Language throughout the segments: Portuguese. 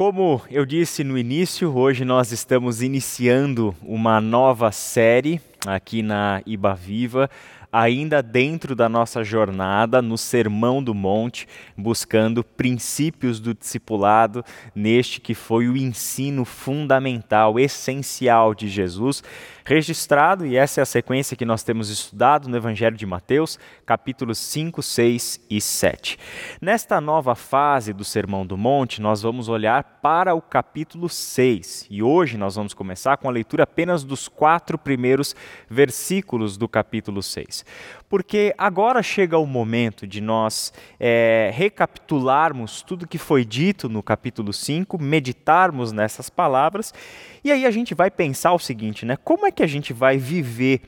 Como eu disse no início, hoje nós estamos iniciando uma nova série aqui na Iba Viva ainda dentro da nossa jornada no Sermão do Monte, buscando princípios do discipulado neste que foi o ensino fundamental, essencial de Jesus, registrado, e essa é a sequência que nós temos estudado no Evangelho de Mateus, capítulos 5, 6 e 7. Nesta nova fase do Sermão do Monte, nós vamos olhar para o capítulo 6, e hoje nós vamos começar com a leitura apenas dos quatro primeiros versículos do capítulo 6 porque agora chega o momento de nós é, recapitularmos tudo que foi dito no capítulo 5, meditarmos nessas palavras, e aí a gente vai pensar o seguinte, né? Como é que a gente vai viver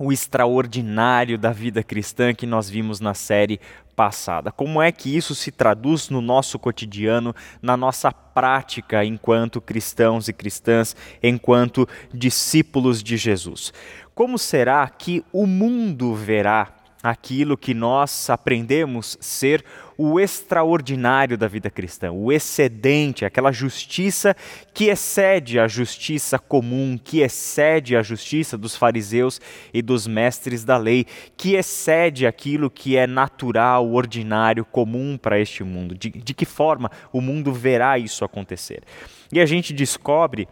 o extraordinário da vida cristã que nós vimos na série passada. Como é que isso se traduz no nosso cotidiano, na nossa prática enquanto cristãos e cristãs, enquanto discípulos de Jesus? Como será que o mundo verá aquilo que nós aprendemos ser o extraordinário da vida cristã, o excedente, aquela justiça que excede a justiça comum, que excede a justiça dos fariseus e dos mestres da lei, que excede aquilo que é natural, ordinário, comum para este mundo. De, de que forma o mundo verá isso acontecer? E a gente descobre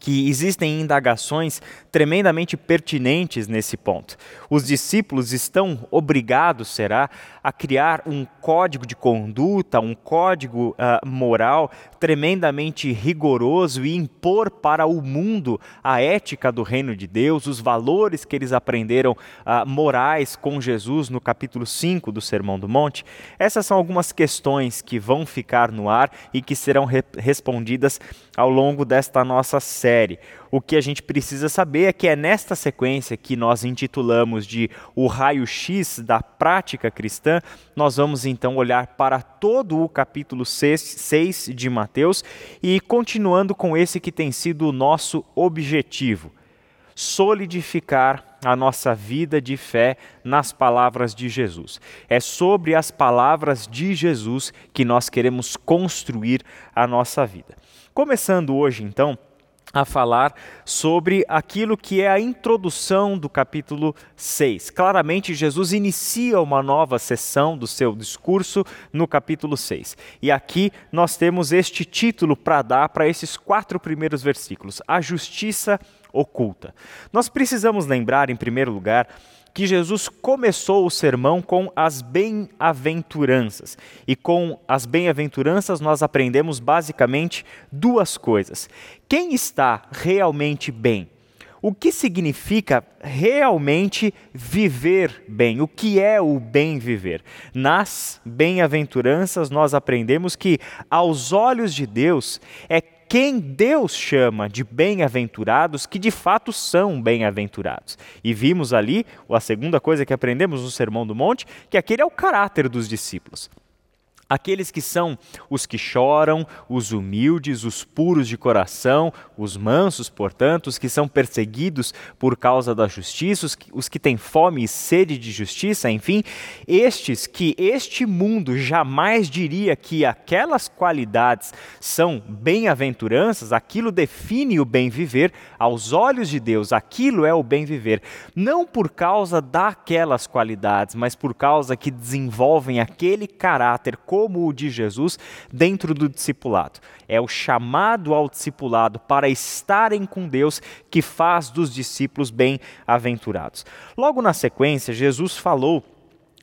que existem indagações tremendamente pertinentes nesse ponto. Os discípulos estão obrigados, será, a criar um código de conduta, um código uh, moral tremendamente rigoroso e impor para o mundo a ética do reino de Deus, os valores que eles aprenderam uh, morais com Jesus no capítulo 5 do Sermão do Monte. Essas são algumas questões que vão ficar no ar e que serão re respondidas ao longo desta nossa série. O que a gente precisa saber é que é nesta sequência que nós intitulamos de o raio-x da prática cristã, nós vamos então olhar para todo o capítulo 6 de Mateus e continuando com esse que tem sido o nosso objetivo solidificar a nossa vida de fé nas palavras de Jesus. É sobre as palavras de Jesus que nós queremos construir a nossa vida. Começando hoje, então, a falar sobre aquilo que é a introdução do capítulo 6. Claramente, Jesus inicia uma nova sessão do seu discurso no capítulo 6. E aqui nós temos este título para dar para esses quatro primeiros versículos: A Justiça Oculta. Nós precisamos lembrar, em primeiro lugar, que Jesus começou o sermão com as bem-aventuranças. E com as bem-aventuranças nós aprendemos basicamente duas coisas. Quem está realmente bem? O que significa realmente viver bem? O que é o bem viver? Nas bem-aventuranças nós aprendemos que aos olhos de Deus é quem Deus chama de bem-aventurados, que de fato são bem-aventurados. E vimos ali, a segunda coisa que aprendemos no Sermão do Monte, que aquele é o caráter dos discípulos. Aqueles que são os que choram, os humildes, os puros de coração, os mansos, portanto, os que são perseguidos por causa da justiça, os que, os que têm fome e sede de justiça, enfim, estes que este mundo jamais diria que aquelas qualidades são bem-aventuranças, aquilo define o bem viver, aos olhos de Deus, aquilo é o bem viver, não por causa daquelas qualidades, mas por causa que desenvolvem aquele caráter como o de Jesus dentro do discipulado. É o chamado ao discipulado para estarem com Deus que faz dos discípulos bem-aventurados. Logo na sequência, Jesus falou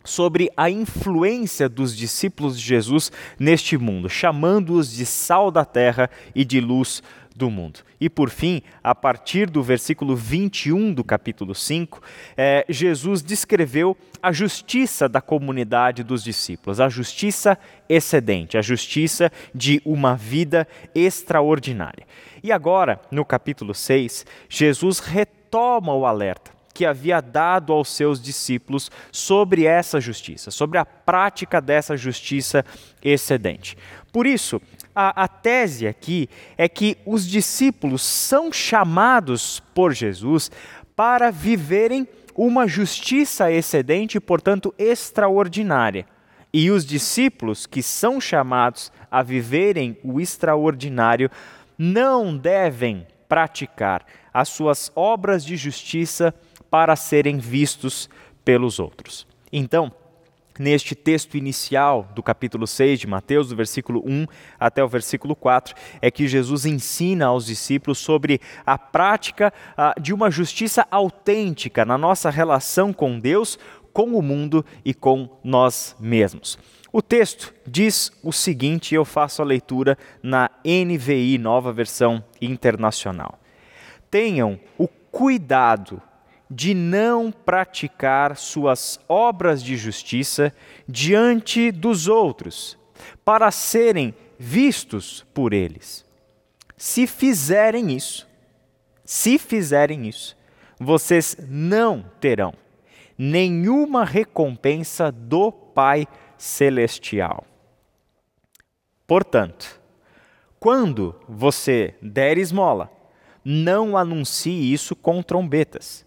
sobre a influência dos discípulos de Jesus neste mundo, chamando-os de sal da terra e de luz do mundo. E por fim, a partir do versículo 21 do capítulo 5, é, Jesus descreveu a justiça da comunidade dos discípulos, a justiça excedente, a justiça de uma vida extraordinária. E agora, no capítulo 6, Jesus retoma o alerta que havia dado aos seus discípulos sobre essa justiça, sobre a prática dessa justiça excedente. Por isso, a, a tese aqui é que os discípulos são chamados por Jesus para viverem uma justiça excedente portanto, extraordinária. E os discípulos que são chamados a viverem o extraordinário, não devem praticar as suas obras de justiça para serem vistos pelos outros. Então, neste texto inicial do capítulo 6 de Mateus, do versículo 1 até o versículo 4, é que Jesus ensina aos discípulos sobre a prática uh, de uma justiça autêntica na nossa relação com Deus, com o mundo e com nós mesmos. O texto diz o seguinte, eu faço a leitura na NVI, nova versão internacional. Tenham o cuidado de não praticar suas obras de justiça diante dos outros, para serem vistos por eles. Se fizerem isso, se fizerem isso, vocês não terão nenhuma recompensa do Pai Celestial. Portanto, quando você der esmola, não anuncie isso com trombetas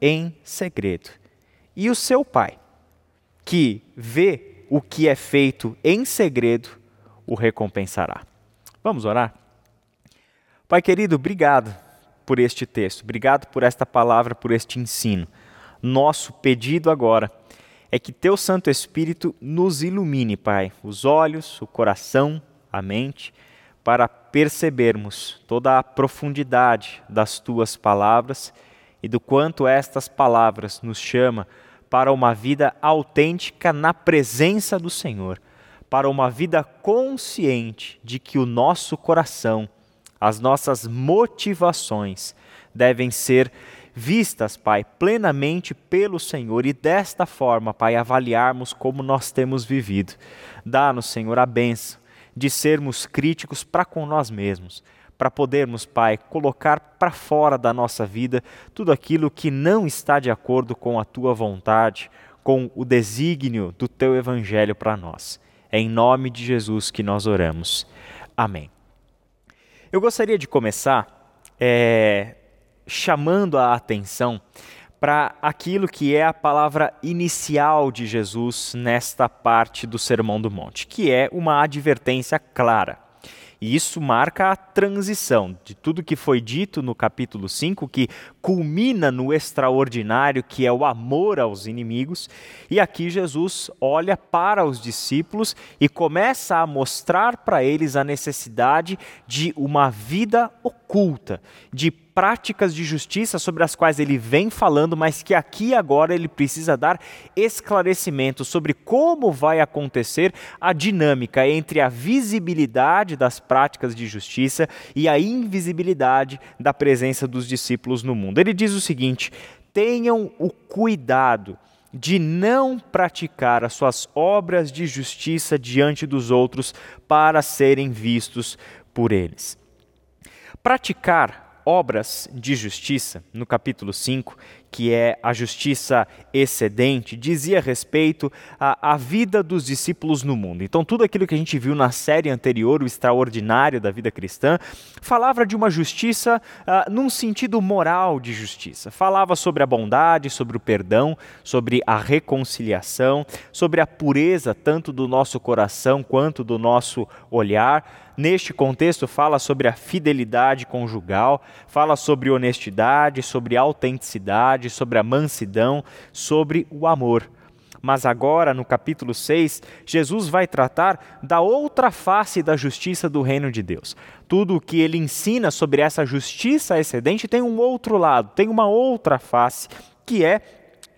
em segredo. E o seu pai, que vê o que é feito em segredo, o recompensará. Vamos orar? Pai querido, obrigado por este texto, obrigado por esta palavra, por este ensino. Nosso pedido agora é que teu Santo Espírito nos ilumine, Pai, os olhos, o coração, a mente, para percebermos toda a profundidade das tuas palavras e do quanto estas palavras nos chama para uma vida autêntica na presença do Senhor, para uma vida consciente de que o nosso coração, as nossas motivações devem ser vistas, Pai, plenamente pelo Senhor e desta forma, Pai, avaliarmos como nós temos vivido. Dá-nos, Senhor, a benção de sermos críticos para com nós mesmos para podermos, Pai, colocar para fora da nossa vida tudo aquilo que não está de acordo com a tua vontade, com o desígnio do teu evangelho para nós. É em nome de Jesus que nós oramos. Amém. Eu gostaria de começar é, chamando a atenção para aquilo que é a palavra inicial de Jesus nesta parte do Sermão do Monte, que é uma advertência clara. E isso marca a transição de tudo que foi dito no capítulo 5, que culmina no extraordinário, que é o amor aos inimigos. E aqui Jesus olha para os discípulos e começa a mostrar para eles a necessidade de uma vida oculta, de práticas de justiça sobre as quais ele vem falando, mas que aqui agora ele precisa dar esclarecimento sobre como vai acontecer a dinâmica entre a visibilidade das práticas de justiça e a invisibilidade da presença dos discípulos no mundo. Ele diz o seguinte: tenham o cuidado de não praticar as suas obras de justiça diante dos outros para serem vistos por eles. Praticar obras de justiça, no capítulo 5, que é a justiça excedente, dizia respeito à, à, vida dos discípulos no mundo. Então, tudo aquilo que a gente viu na série anterior, o extraordinário da vida cristã, falava de uma justiça uh, num sentido moral de justiça. Falava sobre a bondade, sobre o perdão, sobre a reconciliação, sobre a pureza tanto do nosso coração quanto do nosso olhar neste contexto, fala sobre a fidelidade conjugal, fala sobre honestidade, sobre autenticidade, sobre a mansidão, sobre o amor. Mas agora, no capítulo 6, Jesus vai tratar da outra face da justiça do reino de Deus. Tudo o que ele ensina sobre essa justiça excedente tem um outro lado, tem uma outra face, que é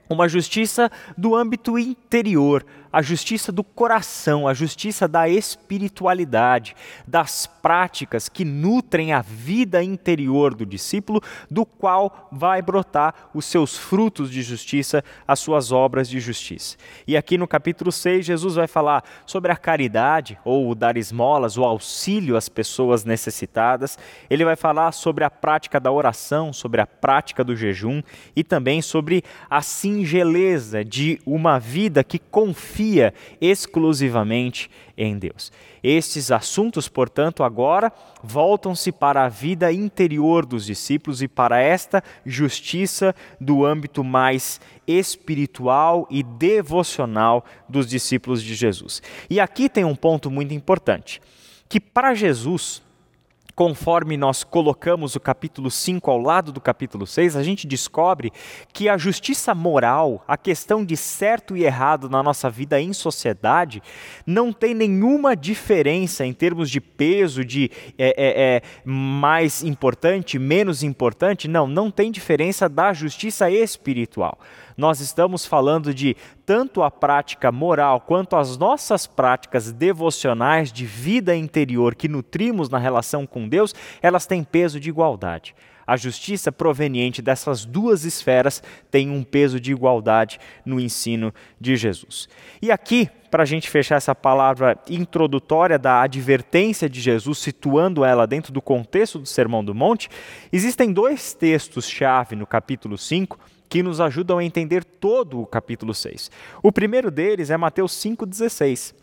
uma justiça do âmbito interior, a justiça do coração, a justiça da espiritualidade, das práticas que nutrem a vida interior do discípulo, do qual vai brotar os seus frutos de justiça, as suas obras de justiça. E aqui no capítulo 6, Jesus vai falar sobre a caridade, ou o dar esmolas, o auxílio às pessoas necessitadas. Ele vai falar sobre a prática da oração, sobre a prática do jejum e também sobre a singeleza de uma vida que confia exclusivamente em Deus. Estes assuntos, portanto, agora voltam-se para a vida interior dos discípulos e para esta justiça do âmbito mais espiritual e devocional dos discípulos de Jesus. E aqui tem um ponto muito importante, que para Jesus conforme nós colocamos o capítulo 5 ao lado do capítulo 6, a gente descobre que a justiça moral, a questão de certo e errado na nossa vida em sociedade, não tem nenhuma diferença em termos de peso, de é, é, é, mais importante, menos importante. Não, não tem diferença da justiça espiritual nós estamos falando de tanto a prática moral quanto as nossas práticas devocionais de vida interior que nutrimos na relação com Deus, elas têm peso de igualdade. A justiça proveniente dessas duas esferas tem um peso de igualdade no ensino de Jesus. E aqui, para a gente fechar essa palavra introdutória da advertência de Jesus, situando ela dentro do contexto do Sermão do Monte, existem dois textos-chave no capítulo 5 que nos ajudam a entender todo o capítulo 6. O primeiro deles é Mateus 5,16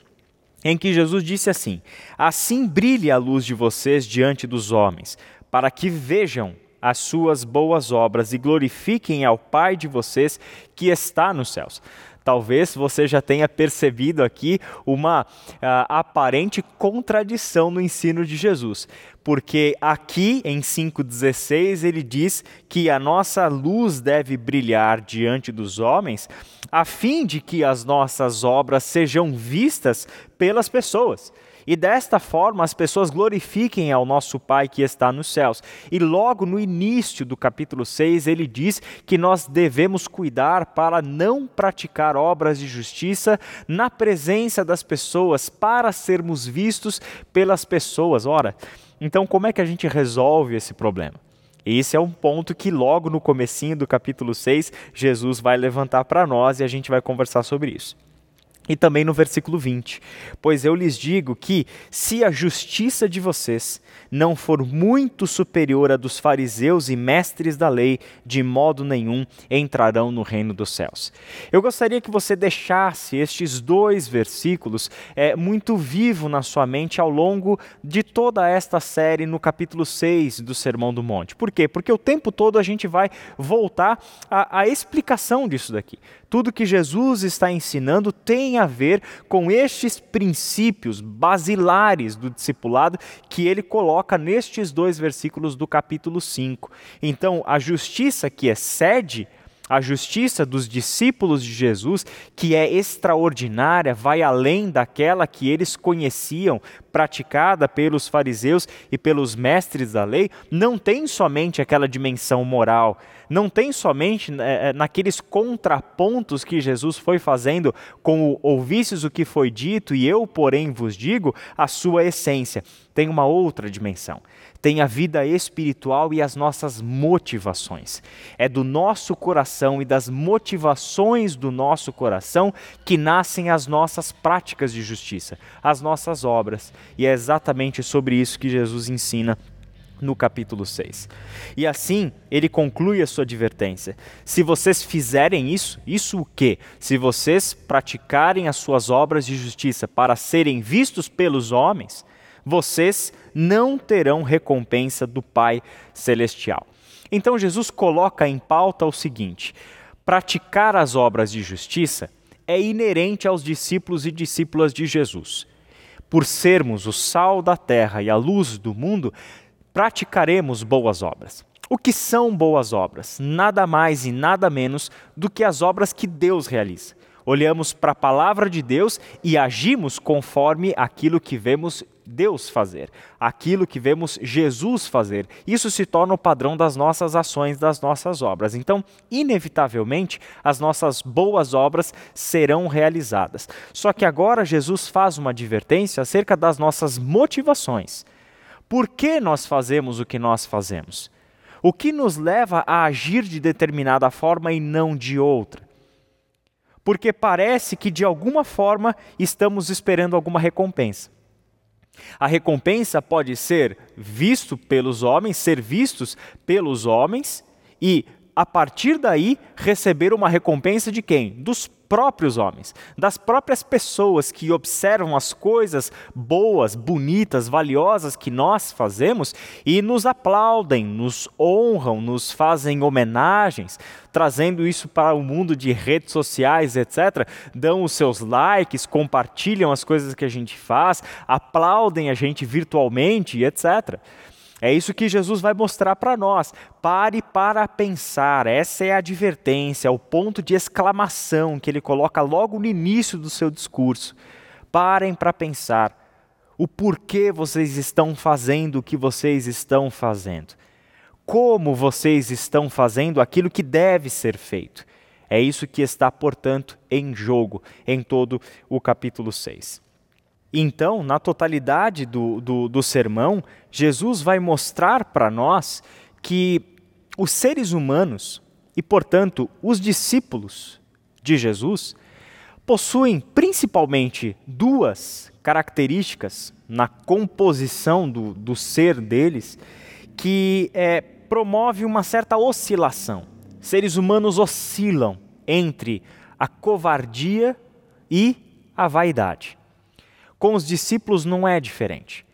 em que Jesus disse assim: Assim brilhe a luz de vocês diante dos homens, para que vejam as suas boas obras e glorifiquem ao Pai de vocês que está nos céus. Talvez você já tenha percebido aqui uma uh, aparente contradição no ensino de Jesus, porque aqui em 5,16 ele diz que a nossa luz deve brilhar diante dos homens, a fim de que as nossas obras sejam vistas pelas pessoas e desta forma as pessoas glorifiquem ao nosso Pai que está nos céus. E logo no início do capítulo 6, ele diz que nós devemos cuidar para não praticar obras de justiça na presença das pessoas, para sermos vistos pelas pessoas. Ora, então como é que a gente resolve esse problema? Esse é um ponto que logo no comecinho do capítulo 6, Jesus vai levantar para nós e a gente vai conversar sobre isso. E também no versículo 20: Pois eu lhes digo que, se a justiça de vocês não for muito superior à dos fariseus e mestres da lei, de modo nenhum entrarão no reino dos céus. Eu gostaria que você deixasse estes dois versículos é, muito vivo na sua mente ao longo de toda esta série no capítulo 6 do Sermão do Monte. Por quê? Porque o tempo todo a gente vai voltar à, à explicação disso daqui. Tudo que Jesus está ensinando tem a ver com estes princípios basilares do discipulado que ele coloca nestes dois versículos do capítulo 5. Então, a justiça que excede a justiça dos discípulos de Jesus, que é extraordinária, vai além daquela que eles conheciam, praticada pelos fariseus e pelos mestres da lei, não tem somente aquela dimensão moral, não tem somente é, naqueles contrapontos que Jesus foi fazendo com o ouvistes o que foi dito e eu, porém, vos digo, a sua essência. Tem uma outra dimensão tem a vida espiritual e as nossas motivações. É do nosso coração e das motivações do nosso coração que nascem as nossas práticas de justiça, as nossas obras. E é exatamente sobre isso que Jesus ensina no capítulo 6. E assim, ele conclui a sua advertência. Se vocês fizerem isso, isso o quê? Se vocês praticarem as suas obras de justiça para serem vistos pelos homens, vocês não terão recompensa do Pai Celestial. Então Jesus coloca em pauta o seguinte: praticar as obras de justiça é inerente aos discípulos e discípulas de Jesus. Por sermos o sal da terra e a luz do mundo, praticaremos boas obras. O que são boas obras? Nada mais e nada menos do que as obras que Deus realiza olhamos para a palavra de Deus e agimos conforme aquilo que vemos Deus fazer, aquilo que vemos Jesus fazer. Isso se torna o padrão das nossas ações, das nossas obras. Então, inevitavelmente, as nossas boas obras serão realizadas. Só que agora Jesus faz uma advertência acerca das nossas motivações. Por que nós fazemos o que nós fazemos? O que nos leva a agir de determinada forma e não de outra? Porque parece que de alguma forma estamos esperando alguma recompensa. A recompensa pode ser visto pelos homens, ser vistos pelos homens e a partir daí receber uma recompensa de quem? Dos próprios homens, das próprias pessoas que observam as coisas boas, bonitas, valiosas que nós fazemos e nos aplaudem, nos honram, nos fazem homenagens, trazendo isso para o mundo de redes sociais, etc. Dão os seus likes, compartilham as coisas que a gente faz, aplaudem a gente virtualmente, etc. É isso que Jesus vai mostrar para nós. Pare para pensar. Essa é a advertência, o ponto de exclamação que ele coloca logo no início do seu discurso. Parem para pensar o porquê vocês estão fazendo o que vocês estão fazendo. Como vocês estão fazendo aquilo que deve ser feito. É isso que está, portanto, em jogo em todo o capítulo 6. Então, na totalidade do, do, do sermão, Jesus vai mostrar para nós que os seres humanos, e portanto os discípulos de Jesus, possuem principalmente duas características na composição do, do ser deles que é, promove uma certa oscilação. Seres humanos oscilam entre a covardia e a vaidade. Com os discípulos não é diferente.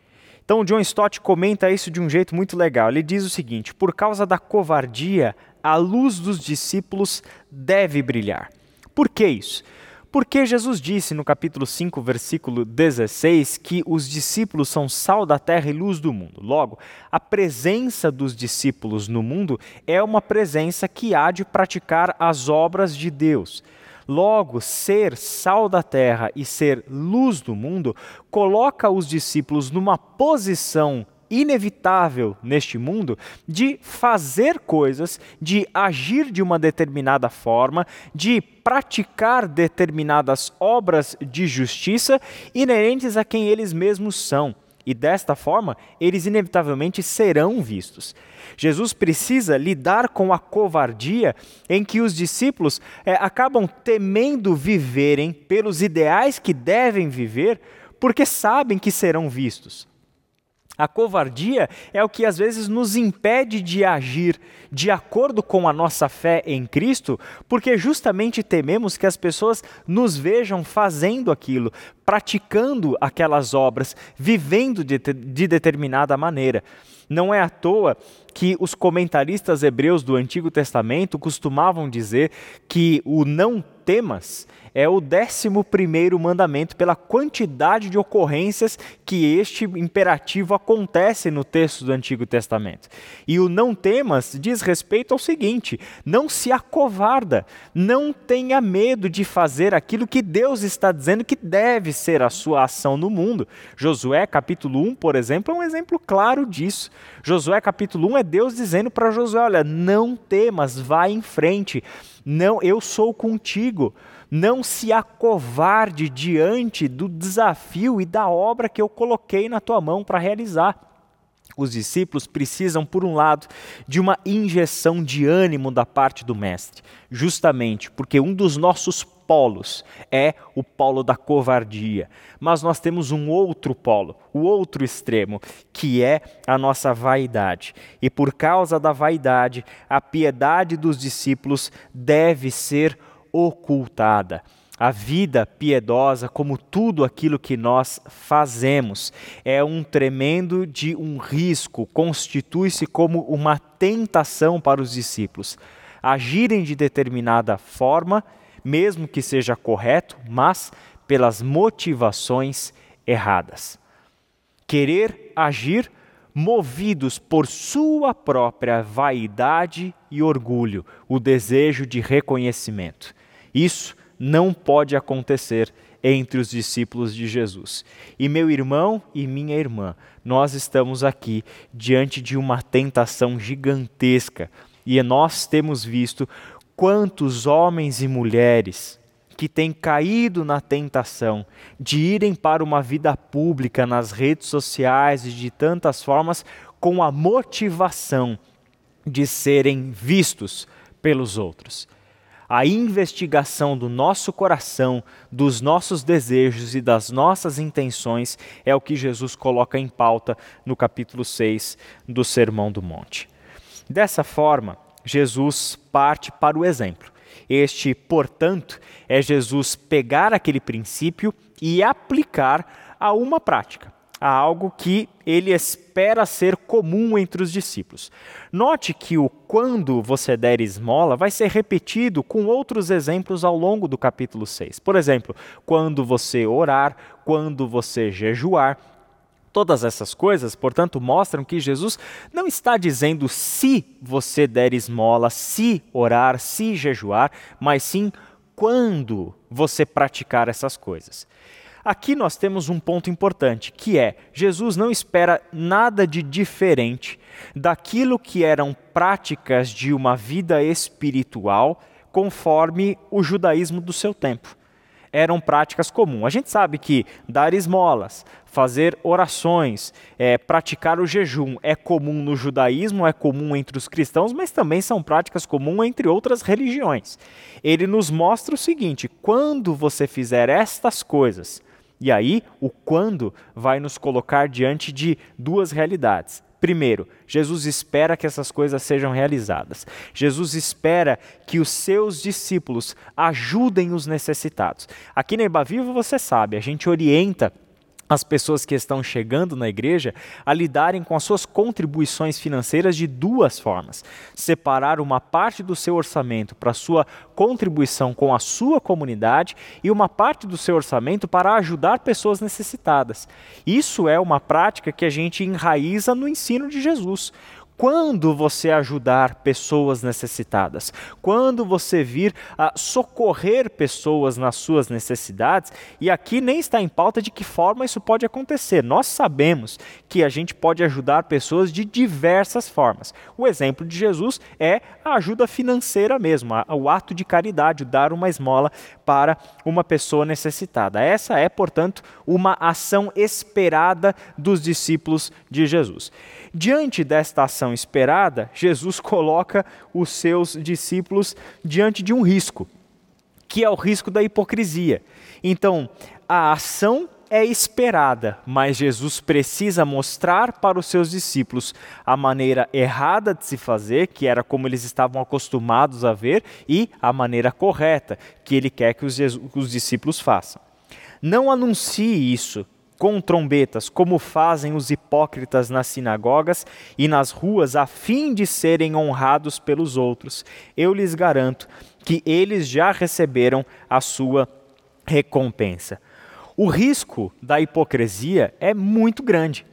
Então, John Stott comenta isso de um jeito muito legal. Ele diz o seguinte: por causa da covardia, a luz dos discípulos deve brilhar. Por que isso? Porque Jesus disse no capítulo 5, versículo 16, que os discípulos são sal da terra e luz do mundo. Logo, a presença dos discípulos no mundo é uma presença que há de praticar as obras de Deus. Logo, ser sal da terra e ser luz do mundo coloca os discípulos numa posição inevitável neste mundo de fazer coisas, de agir de uma determinada forma, de praticar determinadas obras de justiça inerentes a quem eles mesmos são. E desta forma, eles inevitavelmente serão vistos. Jesus precisa lidar com a covardia em que os discípulos é, acabam temendo viverem pelos ideais que devem viver, porque sabem que serão vistos. A covardia é o que às vezes nos impede de agir de acordo com a nossa fé em Cristo, porque justamente tememos que as pessoas nos vejam fazendo aquilo, praticando aquelas obras, vivendo de, de determinada maneira. Não é à toa que os comentaristas hebreus do Antigo Testamento costumavam dizer que o não temas é o décimo primeiro mandamento pela quantidade de ocorrências que este imperativo acontece no texto do Antigo Testamento. E o não temas diz respeito ao seguinte: não se acovarda, não tenha medo de fazer aquilo que Deus está dizendo que deve ser a sua ação no mundo. Josué capítulo 1, por exemplo, é um exemplo claro disso. Josué capítulo 1 é Deus dizendo para Josué: olha, não temas, vá em frente. Não, eu sou contigo. Não se acovarde diante do desafio e da obra que eu coloquei na tua mão para realizar. Os discípulos precisam, por um lado, de uma injeção de ânimo da parte do Mestre, justamente porque um dos nossos polos é o polo da covardia. Mas nós temos um outro polo, o outro extremo, que é a nossa vaidade. E por causa da vaidade, a piedade dos discípulos deve ser ocultada. A vida piedosa, como tudo aquilo que nós fazemos, é um tremendo de um risco, constitui-se como uma tentação para os discípulos. Agirem de determinada forma, mesmo que seja correto, mas pelas motivações erradas. Querer agir movidos por sua própria vaidade e orgulho, o desejo de reconhecimento. Isso não pode acontecer entre os discípulos de Jesus. E meu irmão e minha irmã, nós estamos aqui diante de uma tentação gigantesca e nós temos visto quantos homens e mulheres que têm caído na tentação de irem para uma vida pública nas redes sociais e de tantas formas com a motivação de serem vistos pelos outros. A investigação do nosso coração, dos nossos desejos e das nossas intenções é o que Jesus coloca em pauta no capítulo 6 do Sermão do Monte. Dessa forma, Jesus parte para o exemplo. Este, portanto, é Jesus pegar aquele princípio e aplicar a uma prática, a algo que ele espera ser comum entre os discípulos. Note que o quando você der esmola vai ser repetido com outros exemplos ao longo do capítulo 6. Por exemplo, quando você orar, quando você jejuar, Todas essas coisas, portanto, mostram que Jesus não está dizendo se você der esmola, se orar, se jejuar, mas sim quando você praticar essas coisas. Aqui nós temos um ponto importante, que é: Jesus não espera nada de diferente daquilo que eram práticas de uma vida espiritual conforme o judaísmo do seu tempo eram práticas comuns. A gente sabe que dar esmolas, fazer orações, é, praticar o jejum é comum no judaísmo, é comum entre os cristãos, mas também são práticas comuns entre outras religiões. Ele nos mostra o seguinte: quando você fizer estas coisas, e aí o quando vai nos colocar diante de duas realidades. Primeiro, Jesus espera que essas coisas sejam realizadas. Jesus espera que os seus discípulos ajudem os necessitados. Aqui na Ibaviva você sabe, a gente orienta as pessoas que estão chegando na igreja a lidarem com as suas contribuições financeiras de duas formas: separar uma parte do seu orçamento para sua contribuição com a sua comunidade e uma parte do seu orçamento para ajudar pessoas necessitadas. Isso é uma prática que a gente enraiza no ensino de Jesus. Quando você ajudar pessoas necessitadas, quando você vir a socorrer pessoas nas suas necessidades, e aqui nem está em pauta de que forma isso pode acontecer. Nós sabemos que a gente pode ajudar pessoas de diversas formas. O exemplo de Jesus é a ajuda financeira mesmo, o ato de caridade, dar uma esmola para uma pessoa necessitada. Essa é, portanto, uma ação esperada dos discípulos de Jesus. Diante desta ação esperada, Jesus coloca os seus discípulos diante de um risco, que é o risco da hipocrisia. Então, a ação é esperada, mas Jesus precisa mostrar para os seus discípulos a maneira errada de se fazer, que era como eles estavam acostumados a ver, e a maneira correta, que ele quer que os, os discípulos façam. Não anuncie isso com trombetas, como fazem os hipócritas nas sinagogas e nas ruas, a fim de serem honrados pelos outros. Eu lhes garanto que eles já receberam a sua recompensa. O risco da hipocrisia é muito grande.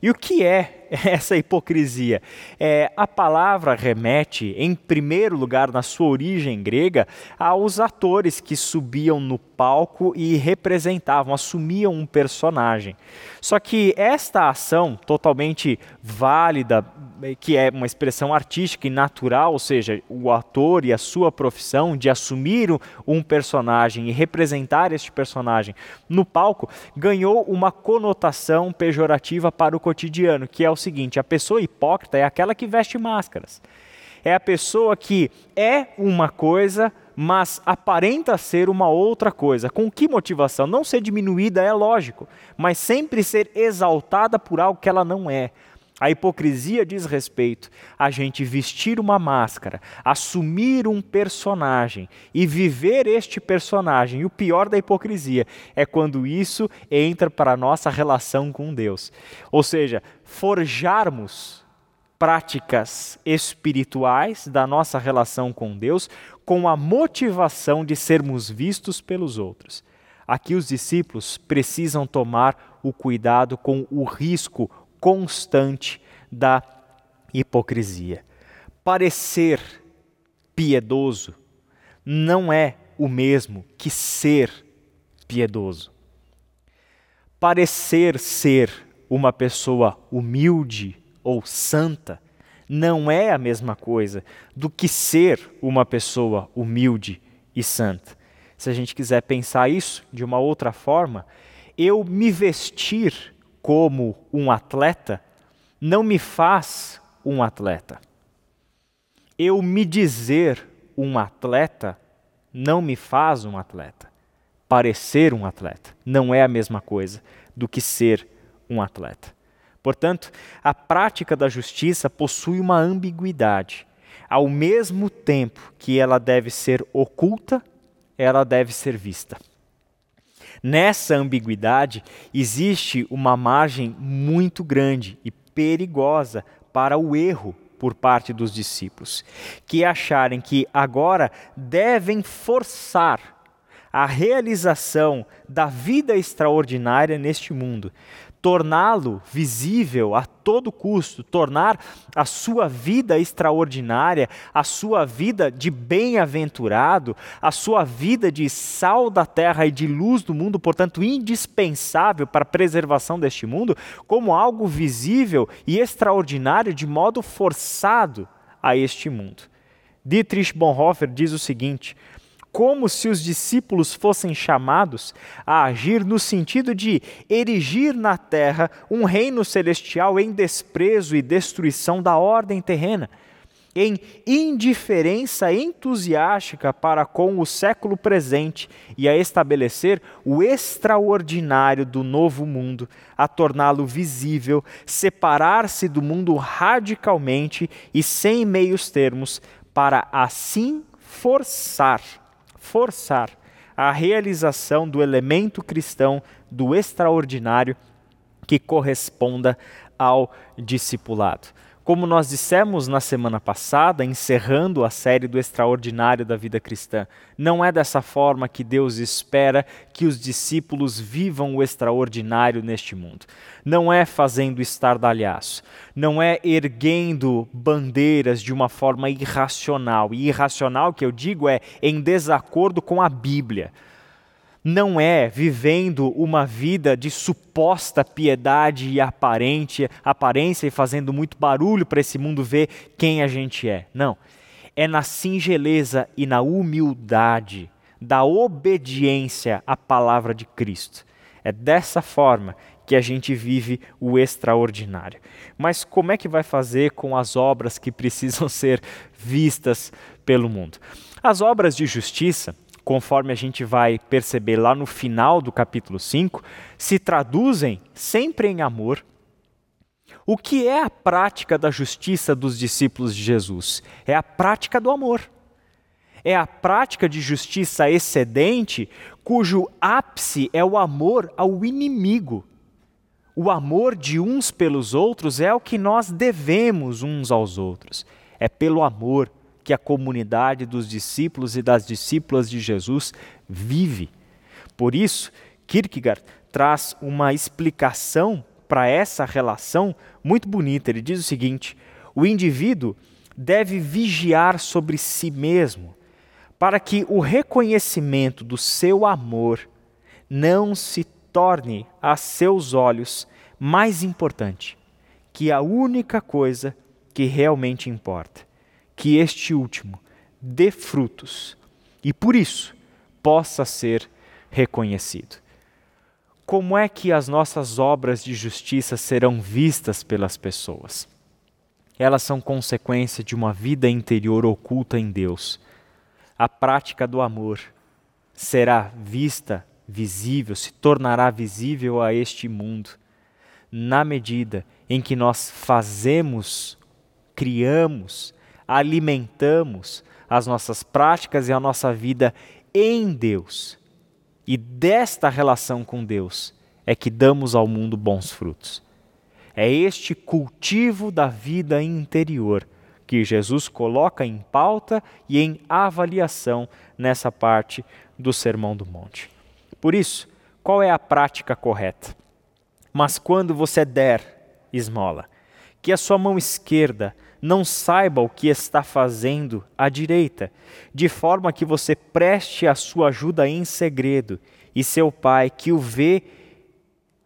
E o que é essa hipocrisia? É, a palavra remete, em primeiro lugar, na sua origem grega, aos atores que subiam no palco e representavam, assumiam um personagem. Só que esta ação, totalmente válida, que é uma expressão artística e natural, ou seja, o ator e a sua profissão de assumir um personagem e representar este personagem no palco, ganhou uma conotação pejorativa para o cotidiano, que é o seguinte: a pessoa hipócrita é aquela que veste máscaras. É a pessoa que é uma coisa, mas aparenta ser uma outra coisa. Com que motivação? Não ser diminuída é lógico, mas sempre ser exaltada por algo que ela não é. A hipocrisia diz respeito a gente vestir uma máscara, assumir um personagem e viver este personagem. E o pior da hipocrisia é quando isso entra para a nossa relação com Deus. Ou seja, forjarmos práticas espirituais da nossa relação com Deus com a motivação de sermos vistos pelos outros. Aqui os discípulos precisam tomar o cuidado com o risco constante da hipocrisia. Parecer piedoso não é o mesmo que ser piedoso. Parecer ser uma pessoa humilde ou santa não é a mesma coisa do que ser uma pessoa humilde e santa. Se a gente quiser pensar isso de uma outra forma, eu me vestir como um atleta não me faz um atleta. Eu me dizer um atleta não me faz um atleta. Parecer um atleta não é a mesma coisa do que ser um atleta. Portanto, a prática da justiça possui uma ambiguidade. Ao mesmo tempo que ela deve ser oculta, ela deve ser vista. Nessa ambiguidade existe uma margem muito grande e perigosa para o erro por parte dos discípulos, que acharem que agora devem forçar a realização da vida extraordinária neste mundo, torná-lo visível a todo custo, tornar a sua vida extraordinária, a sua vida de bem-aventurado, a sua vida de sal da terra e de luz do mundo, portanto indispensável para a preservação deste mundo, como algo visível e extraordinário de modo forçado a este mundo. Dietrich Bonhoeffer diz o seguinte: como se os discípulos fossem chamados a agir no sentido de erigir na terra um reino celestial em desprezo e destruição da ordem terrena, em indiferença entusiástica para com o século presente e a estabelecer o extraordinário do novo mundo, a torná-lo visível, separar-se do mundo radicalmente e sem meios termos, para assim forçar forçar a realização do elemento cristão do extraordinário que corresponda ao discipulado. Como nós dissemos na semana passada, encerrando a série do extraordinário da vida cristã, não é dessa forma que Deus espera que os discípulos vivam o extraordinário neste mundo. Não é fazendo estardalhaço, não é erguendo bandeiras de uma forma irracional. E irracional que eu digo é em desacordo com a Bíblia não é vivendo uma vida de suposta piedade e aparente, aparência e fazendo muito barulho para esse mundo ver quem a gente é. Não. É na singeleza e na humildade da obediência à palavra de Cristo. É dessa forma que a gente vive o extraordinário. Mas como é que vai fazer com as obras que precisam ser vistas pelo mundo? As obras de justiça conforme a gente vai perceber lá no final do capítulo 5, se traduzem sempre em amor. O que é a prática da justiça dos discípulos de Jesus? É a prática do amor. É a prática de justiça excedente, cujo ápice é o amor ao inimigo. O amor de uns pelos outros é o que nós devemos uns aos outros. É pelo amor que a comunidade dos discípulos e das discípulas de Jesus vive. Por isso, Kierkegaard traz uma explicação para essa relação muito bonita. Ele diz o seguinte: o indivíduo deve vigiar sobre si mesmo, para que o reconhecimento do seu amor não se torne a seus olhos mais importante que a única coisa que realmente importa que este último dê frutos e por isso possa ser reconhecido. Como é que as nossas obras de justiça serão vistas pelas pessoas? Elas são consequência de uma vida interior oculta em Deus. A prática do amor será vista, visível, se tornará visível a este mundo, na medida em que nós fazemos, criamos, alimentamos as nossas práticas e a nossa vida em Deus. E desta relação com Deus é que damos ao mundo bons frutos. É este cultivo da vida interior que Jesus coloca em pauta e em avaliação nessa parte do Sermão do Monte. Por isso, qual é a prática correta? Mas quando você der esmola, que a sua mão esquerda não saiba o que está fazendo à direita, de forma que você preste a sua ajuda em segredo, e seu pai que o vê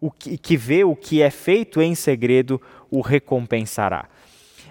o que, que vê o que é feito em segredo o recompensará.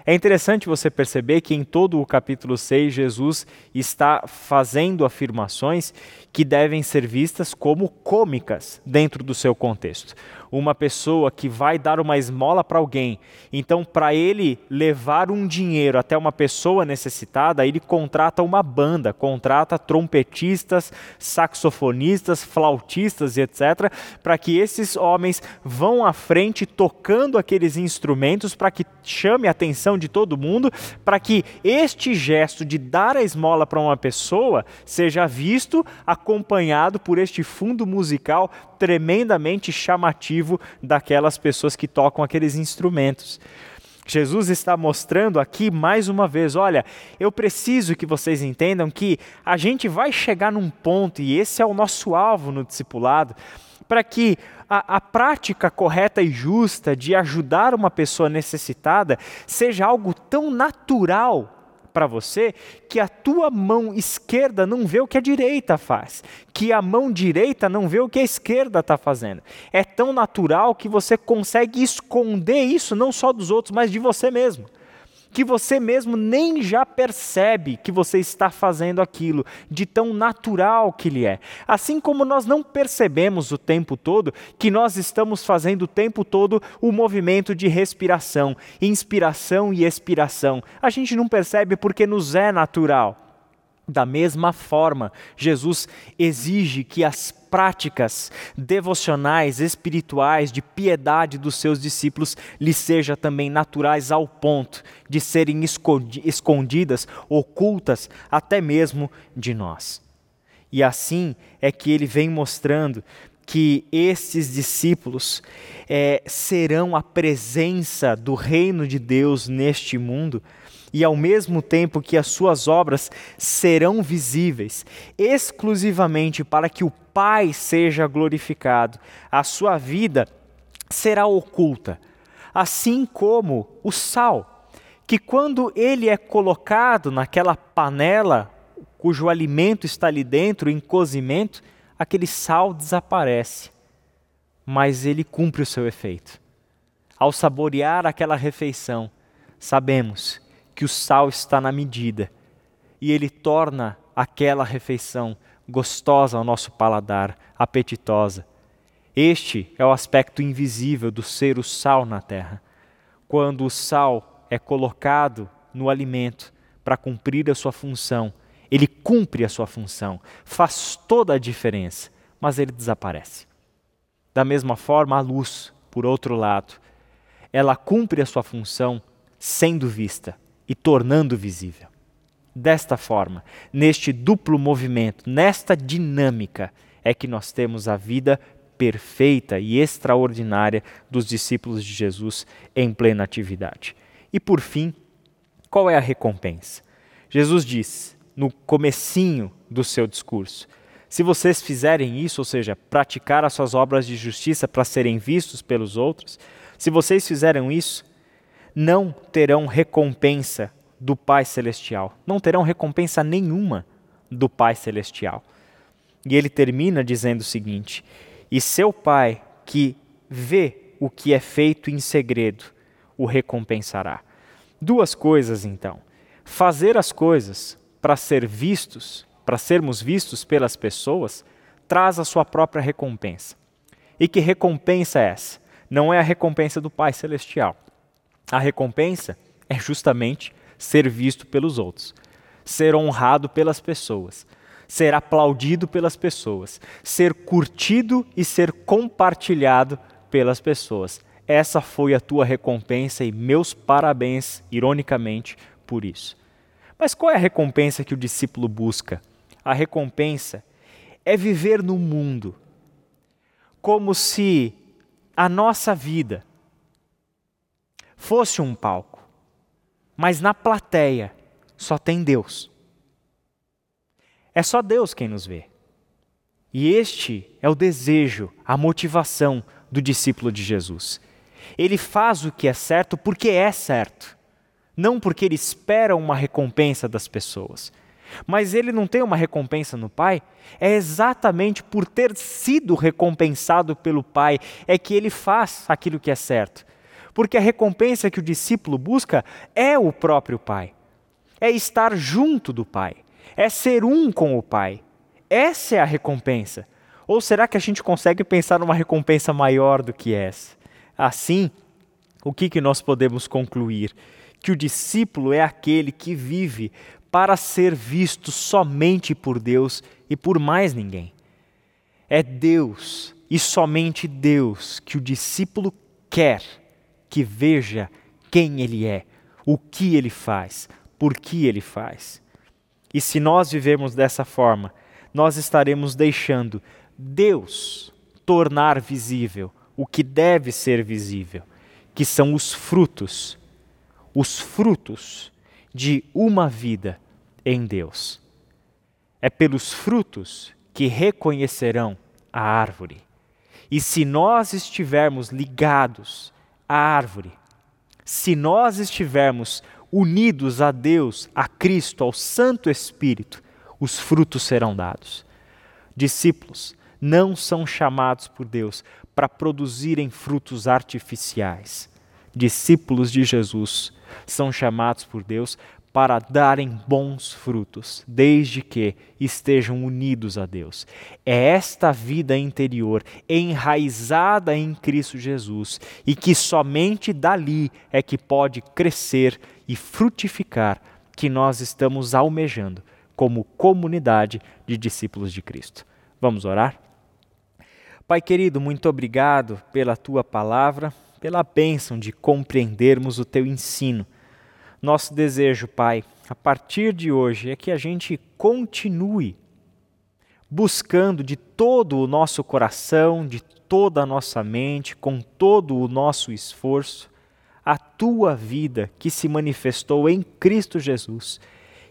É interessante você perceber que em todo o capítulo 6, Jesus está fazendo afirmações que devem ser vistas como cômicas dentro do seu contexto. Uma pessoa que vai dar uma esmola para alguém, então para ele levar um dinheiro até uma pessoa necessitada, ele contrata uma banda, contrata trompetistas, saxofonistas, flautistas e etc, para que esses homens vão à frente tocando aqueles instrumentos para que chame a atenção de todo mundo, para que este gesto de dar a esmola para uma pessoa seja visto acompanhado por este fundo musical tremendamente chamativo daquelas pessoas que tocam aqueles instrumentos. Jesus está mostrando aqui mais uma vez: olha, eu preciso que vocês entendam que a gente vai chegar num ponto, e esse é o nosso alvo no discipulado, para que a, a, prática correta e justa de ajudar uma pessoa necessitada seja algo tão natural para você que a tua mão esquerda não vê o que a direita faz, que a mão direita não vê o que a esquerda está fazendo. É tão natural que você consegue esconder isso não só dos outros, mas de você mesmo que você mesmo nem já percebe que você está fazendo aquilo, de tão natural que ele é. Assim como nós não percebemos o tempo todo que nós estamos fazendo o tempo todo o movimento de respiração, inspiração e expiração. A gente não percebe porque nos é natural. Da mesma forma, Jesus exige que as práticas devocionais, espirituais, de piedade dos seus discípulos lhes seja também naturais ao ponto de serem escondidas, ocultas até mesmo de nós. E assim é que ele vem mostrando que esses discípulos é, serão a presença do reino de Deus neste mundo e ao mesmo tempo que as suas obras serão visíveis exclusivamente para que o Pai seja glorificado. A sua vida será oculta, assim como o sal, que quando ele é colocado naquela panela cujo alimento está ali dentro em cozimento, aquele sal desaparece, mas ele cumpre o seu efeito. Ao saborear aquela refeição, sabemos que o sal está na medida e ele torna aquela refeição gostosa ao nosso paladar, apetitosa. Este é o aspecto invisível do ser o sal na terra. Quando o sal é colocado no alimento para cumprir a sua função, ele cumpre a sua função, faz toda a diferença, mas ele desaparece. Da mesma forma, a luz, por outro lado, ela cumpre a sua função sendo vista, e tornando visível. Desta forma, neste duplo movimento, nesta dinâmica, é que nós temos a vida perfeita e extraordinária dos discípulos de Jesus em plena atividade. E por fim, qual é a recompensa? Jesus diz no comecinho do seu discurso: se vocês fizerem isso, ou seja, praticar as suas obras de justiça para serem vistos pelos outros, se vocês fizerem isso, não terão recompensa do Pai Celestial. Não terão recompensa nenhuma do Pai Celestial. E ele termina dizendo o seguinte: E seu Pai, que vê o que é feito em segredo, o recompensará. Duas coisas, então. Fazer as coisas para ser vistos, para sermos vistos pelas pessoas, traz a sua própria recompensa. E que recompensa é essa? Não é a recompensa do Pai Celestial. A recompensa é justamente ser visto pelos outros, ser honrado pelas pessoas, ser aplaudido pelas pessoas, ser curtido e ser compartilhado pelas pessoas. Essa foi a tua recompensa e meus parabéns, ironicamente, por isso. Mas qual é a recompensa que o discípulo busca? A recompensa é viver no mundo como se a nossa vida fosse um palco, mas na plateia só tem Deus. É só Deus quem nos vê. E este é o desejo, a motivação do discípulo de Jesus. Ele faz o que é certo porque é certo, não porque ele espera uma recompensa das pessoas. Mas ele não tem uma recompensa no Pai? É exatamente por ter sido recompensado pelo Pai é que ele faz aquilo que é certo. Porque a recompensa que o discípulo busca é o próprio Pai. É estar junto do Pai. É ser um com o Pai. Essa é a recompensa. Ou será que a gente consegue pensar numa recompensa maior do que essa? Assim, o que, que nós podemos concluir? Que o discípulo é aquele que vive para ser visto somente por Deus e por mais ninguém. É Deus e somente Deus que o discípulo quer que veja quem ele é, o que ele faz, por que ele faz. E se nós vivemos dessa forma, nós estaremos deixando Deus tornar visível o que deve ser visível, que são os frutos, os frutos de uma vida em Deus. É pelos frutos que reconhecerão a árvore. E se nós estivermos ligados à árvore, se nós estivermos unidos a Deus, a Cristo, ao Santo Espírito, os frutos serão dados. Discípulos não são chamados por Deus para produzirem frutos artificiais. Discípulos de Jesus são chamados por Deus para darem bons frutos, desde que estejam unidos a Deus. É esta vida interior, enraizada em Cristo Jesus, e que somente dali é que pode crescer e frutificar, que nós estamos almejando como comunidade de discípulos de Cristo. Vamos orar? Pai querido, muito obrigado pela tua palavra, pela bênção de compreendermos o teu ensino. Nosso desejo, Pai, a partir de hoje é que a gente continue buscando de todo o nosso coração, de toda a nossa mente, com todo o nosso esforço, a tua vida que se manifestou em Cristo Jesus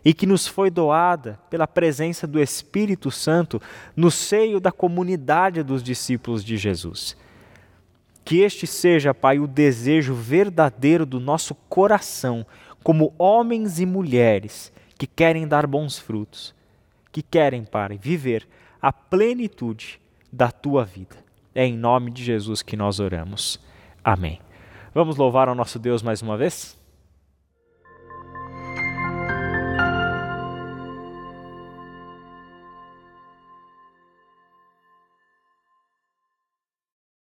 e que nos foi doada pela presença do Espírito Santo no seio da comunidade dos discípulos de Jesus. Que este seja, Pai, o desejo verdadeiro do nosso coração, como homens e mulheres que querem dar bons frutos, que querem, Pai, viver a plenitude da tua vida. É em nome de Jesus que nós oramos. Amém. Vamos louvar ao nosso Deus mais uma vez?